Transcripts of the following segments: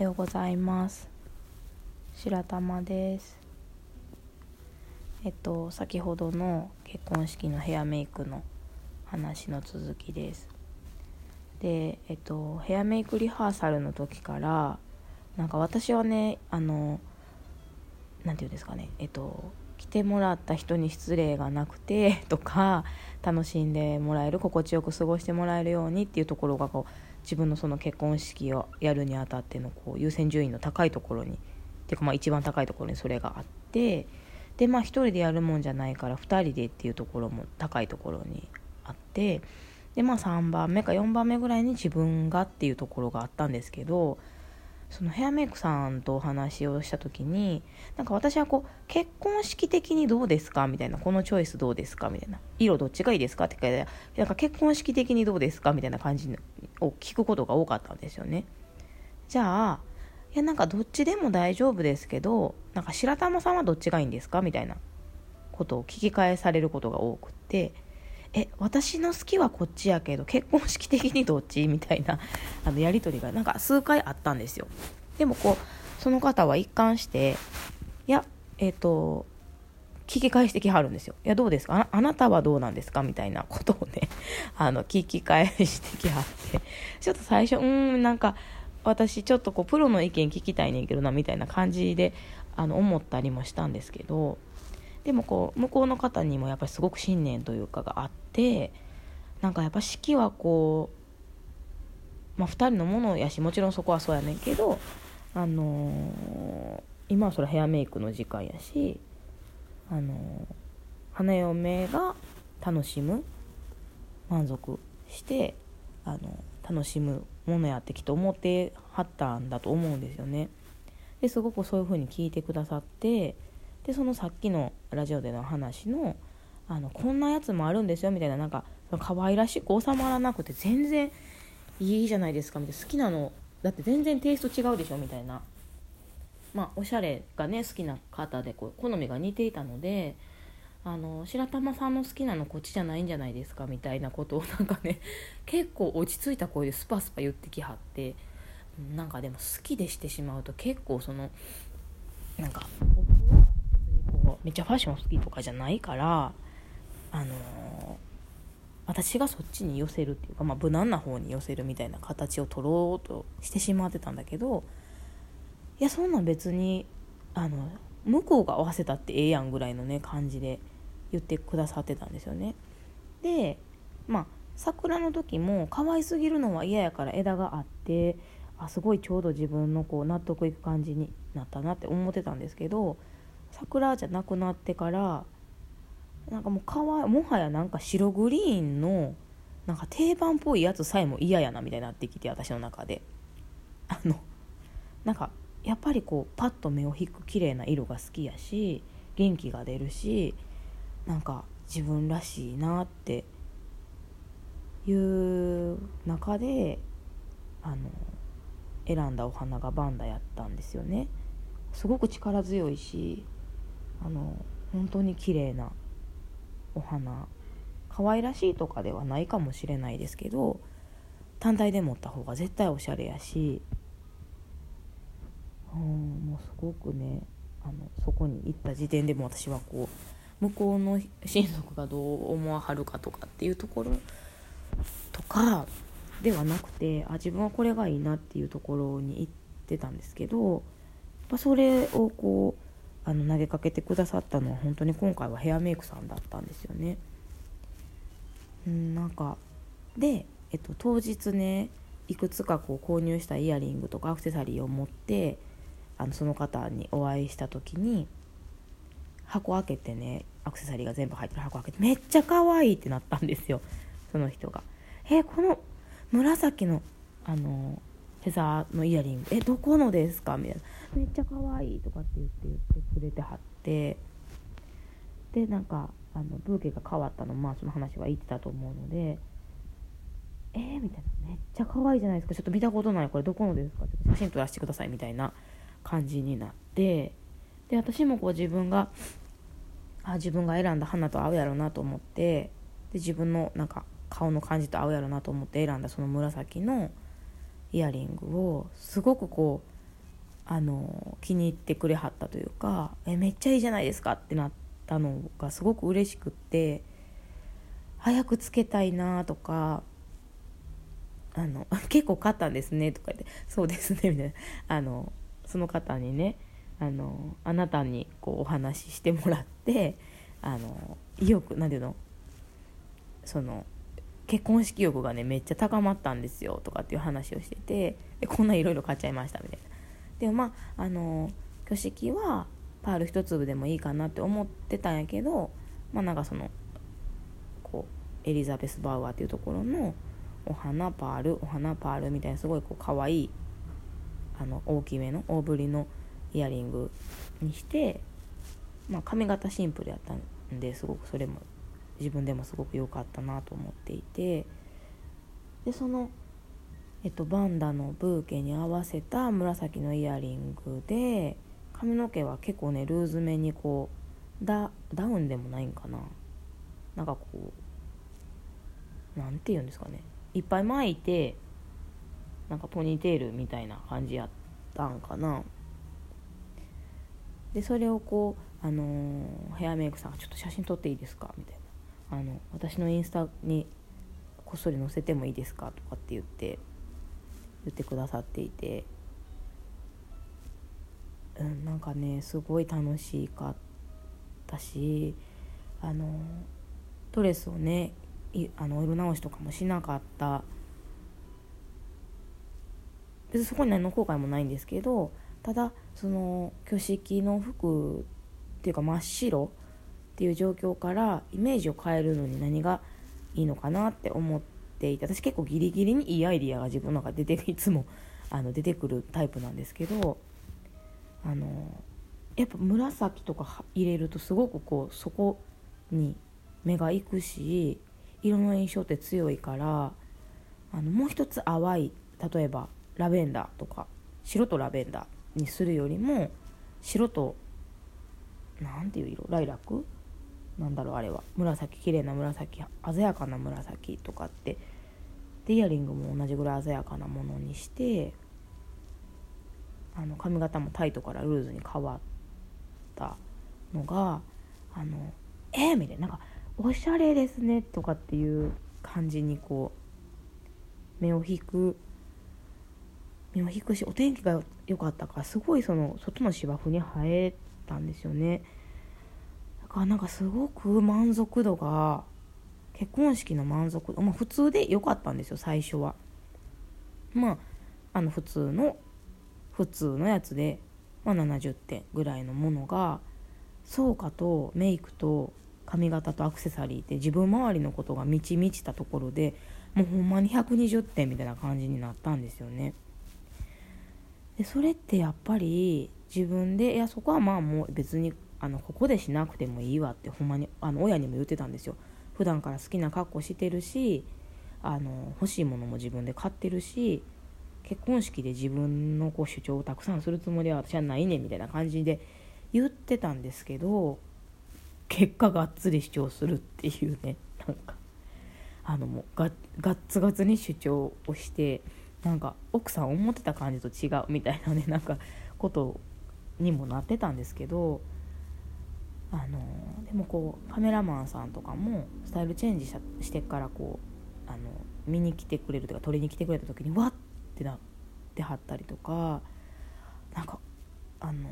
はようございます。白玉です。えっと先ほどの結婚式のヘアメイクの話の続きです。でえっとヘアメイクリハーサルの時からなんか私はねあの何て言うんですかね。えっと来てもらった人に失礼がなくてとか楽しんでもらえる心地よく過ごしてもらえるようにっていうところがこう自分のその結婚式をやるにあたってのこう優先順位の高いところにていうかまあ一番高いところにそれがあってでまあ1人でやるもんじゃないから2人でっていうところも高いところにあってでまあ3番目か4番目ぐらいに自分がっていうところがあったんですけどそのヘアメイクさんとお話をした時になんか私はこう結婚式的にどうですか？みたいなこのチョイスどうですか？みたいな。色どっちがいいですか？って聞かれてなんか結婚式的にどうですか？みたいな感じを聞くことが多かったんですよね。じゃあいやなんかどっちでも大丈夫ですけどなんか白玉さんはどっちがいいんですか？みたいなことを聞き返されることが多くってえ私の好きはこっちやけど結婚式的にどっち？みたいな あのやり取りがなんか数回あったんですよ。でもこうその方は一貫していやえっ、ー、と聞き返してきはるんですよ。いや、どうですか？あなたはどうなんですか？みたいな ことをね、あの、聞き返してきはって、ちょっと最初、うーん、なんか、私ちょっとこう、プロの意見聞きたいねんけどな、みたいな感じで、あの、思ったりもしたんですけど、でもこう向こうの方にもやっぱりすごく信念というかがあってなんかやっぱ式はこう、まあ、2人のものやしもちろんそこはそうやねんけど、あのー、今はそれヘアメイクの時間やし、あのー、花嫁が楽しむ満足してあの楽しむものやってきっと思ってはったんだと思うんですよね。ですごくそういうふうに聞いてくださってでそのさっきのラジオでの話のあのこんなやつもあるんですよみたいななんか可愛らしく収まらなくて全然いいじゃないですかみたいな好きなのだって全然テイスト違うでしょみたいな。まあおしゃれがね好きな方でこう好みが似ていたのであの白玉さんの好きなのこっちじゃないんじゃないですかみたいなことをなんかね結構落ち着いた声でスパスパ言ってきはってなんかでも好きでしてしまうと結構そのなんかめっちゃファッション好きとかじゃないからあの、私がそっちに寄せるっていうか、まあ、無難な方に寄せるみたいな形を取ろうとしてしまってたんだけどいやそんなん別にあの向こうが合わせたってええやんぐらいのね感じで言ってくださってたんですよね。でまあ桜の時も可愛すぎるのは嫌やから枝があってあすごいちょうど自分のこう納得いく感じになったなって思ってたんですけど桜じゃなくなってからなんかもうかわもはやなんか白グリーンのなんか定番っぽいやつさえも嫌やなみたいになってきて私の中で。あのなんかやっぱりこうパッと目を引く綺麗な色が好きやし元気が出るしなんか自分らしいなっていう中であの選んだお花がバンダやったんですよね。すごく力強いしあの本当に綺麗なお花。可愛らしいとかではないかもしれないですけど単体で持った方が絶対おしゃれやし。うんもうすごくねあのそこに行った時点でも私はこう向こうの親族がどう思わはるかとかっていうところとかではなくてあ自分はこれがいいなっていうところに行ってたんですけどやそれをこうあの投げかけてくださったのは本当に今回はヘアメイクさんだったんですよね。んなんかで、えっと、当日ねいくつかこう購入したイヤリングとかアクセサリーを持ってあのその方にお会いした時に箱開けてねアクセサリーが全部入ってる箱開けてめっちゃ可愛いってなったんですよその人が。えこの紫のあのフェザーのイヤリングえどこのですか？みたいなめっちゃ可愛いとかって言って言ってくれてはって。でなんかあのブーケが変わったのまあその話は言ってたと思うのでえー、みたいなめっちゃ可愛いじゃないですかちょっと見たことない。これどこのですかちょっと写真撮らせてくださいみたいな感じになって。で私もこう自分があ自分が選んだ花と合うやろうなと思って。で自分のなんか顔の感じと合うやろうなと思って選んだその紫のイヤリングをすごくこうあの気に入ってくれはったというか「えめっちゃいいじゃないですか」ってなったのがすごく嬉しくって早くつけたいなとかあの 結構買ったんですねとか言って「そうですね」みたいな。あのその方にねあのあなたにこうお話ししてもらってあの意欲なんていうの？その結婚式欲がねめっちゃ高まったんですよとかっていう話をしててでこんないろいろ買っちゃいましたみたいな。でもまああの挙式はパール一粒でもいいかなって思ってたんやけどまあなんかそのこうエリザベス・バウアーっていうところのお花パールお花パールみたいなすごいこう可愛いあの大きめの大ぶりのイヤリングにしてまあ髪型シンプルやったんですごくそれも自分でもすごく良かったなと思っていてでその、えっと、バンダのブーケに合わせた紫のイヤリングで髪の毛は結構ねルーズめにこうダダウンでもないんかな。なんかこうなんて言うんですかね。いっぱい巻いてなんかポニーテールみたいな感じやったんかな。でそれをこう、あのー、ヘアメイクさんが「ちょっと写真撮っていいですか?」みたいな。あの「私のインスタにこっそり載せてもいいですか?」とかって言って言ってくださっていて、うん、なんかねすごい楽しかったしあのドレスをねあの色直しとかもしなかった別にそこに何の後悔もないんですけどただその挙式の服っていうか真っ白っていう状況からイメージを変えるのに何がいいのかなって思っていて私結構ギリギリにいいアイディアが自分の中で出ていつもあの出てくるタイプなんですけどあのやっぱ紫とか入れるとすごくこうそこに目がいくし色の印象って強いからあのもう一つ淡い例えばラベンダーとか白とラベンダーにするよりも白と何ていう色？ライラック？なんだろうあれは。紫綺麗な紫鮮やかな紫とかって。でイヤリングも同じぐらい鮮やかなものにしてあの髪型もタイトからルーズに変わったのがあのえー、みたいな。なんかおしゃれですねとかっていう感じにこう目を引く。目を引くしお天気が良かったからすごいその外の芝生に生えたんですよね。からなんかすごく満足度が結婚式の満足度まあ普通で良かったんですよ最初はまああの普通の普通のやつで、まあ、70点ぐらいのものがそうかとメイクと髪型とアクセサリーって自分周りのことが満ち満ちたところでもうほんまに120点みたいな感じになったんですよね。でそれってやっぱり自分でいやそこはまあもう別にあのここでしなくてもいいわってほんまにあの親にも言ってたんですよ。普段から好きな格好してるしあの欲しいものも自分で買ってるし結婚式で自分のこう主張をたくさんするつもりは私はないねみたいな感じで言ってたんですけど結果がっつり主張するっていうねなんかあのもうガッツガツに主張をしてなんか奥さん思ってた感じと違うみたいなねなんかことにもなってたんですけどあのでもこうカメラマンさんとかもスタイルチェンジしてからこうあの見に来てくれるというか撮りに来てくれた時にわってなってはったりとかなんかあの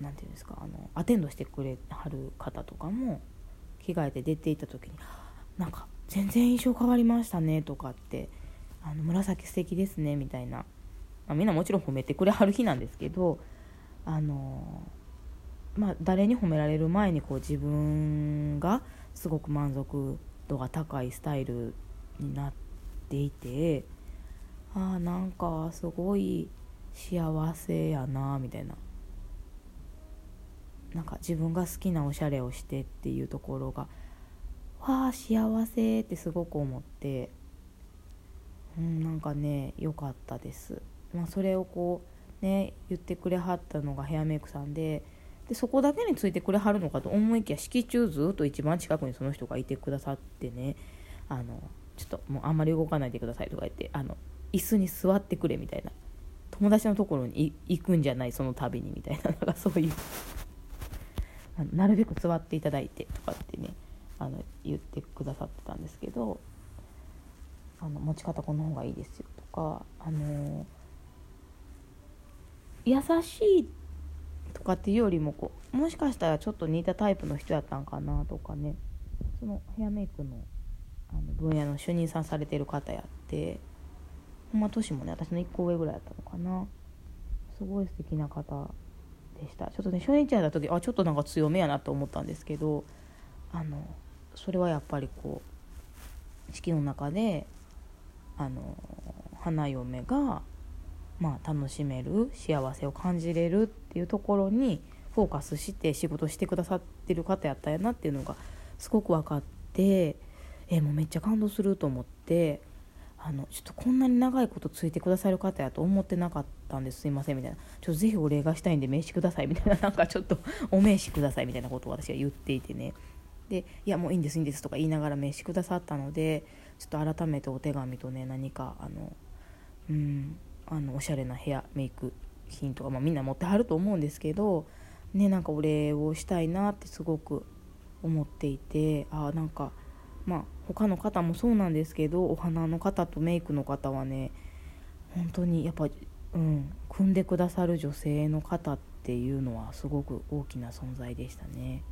何て言うんですかあのアテンドしてくれはる方とかも着替えて出ていった時になんか全然印象変わりましたねとかってあの紫素敵ですねみたいな、まあ、みんなもちろん褒めてくれはる日なんですけどあのまあ誰に褒められる前にこう自分がすごく満足度が高いスタイルになっていてああなんかすごい幸せやなみたいな。なんか自分が好きなおしゃれをしてっていうところがわあ幸せってすごく思ってうんなんかね良かったです、まあ、それをこうね言ってくれはったのがヘアメイクさんででそこだけについてくれはるのかと思いきや式中ずっと一番近くにその人がいてくださってね。あのちょっともうあんまり動かないでくださいとか言ってあの椅子に座ってくれみたいな。友達のところに行くんじゃないその度にみたいな。なんかそういう。なるべく座っていただいてとかってねあの言ってくださってたんですけどあの持ち方この方がいいですよとかあの優しいとかっていうよりもこうもしかしたらちょっと似たタイプの人やったんかなとかね。そのヘアメイクのあの分野の主任さんされてる方やって。ほんま年もね私の1個上ぐらいやったのかな。すごい素敵な方でした。ちょっとね初日やった時あちょっとなんか強めやなと思ったんですけどあのそれはやっぱりこう式の中であの花嫁が、まあ、楽しめる幸せを感じれるっていうところにフォーカスして仕事してくださってる方やったんやなっていうのがすごく分かってえもうめっちゃ感動すると思ってあのちょっとこんなに長いことついてくださる方やと思ってなかったんです。すいませんみたいな。ちょっとぜひお礼がしたいんで名刺くださいみたいな。なんかちょっとお名刺くださいみたいなことを私は言っていてね。でいやもういいんですいいんですとか言いながら名刺くださったのでちょっと改めてお手紙とね何かあのうんあのおしゃれなヘアメイク品とか、まあ、みんな持ってはると思うんですけどねなんかお礼をしたいなってすごく思っていてあなんかまあ他の方もそうなんですけどお花の方とメイクの方はね本当にやっぱ、うん、組んでくださる女性の方っていうのはすごく大きな存在でしたね。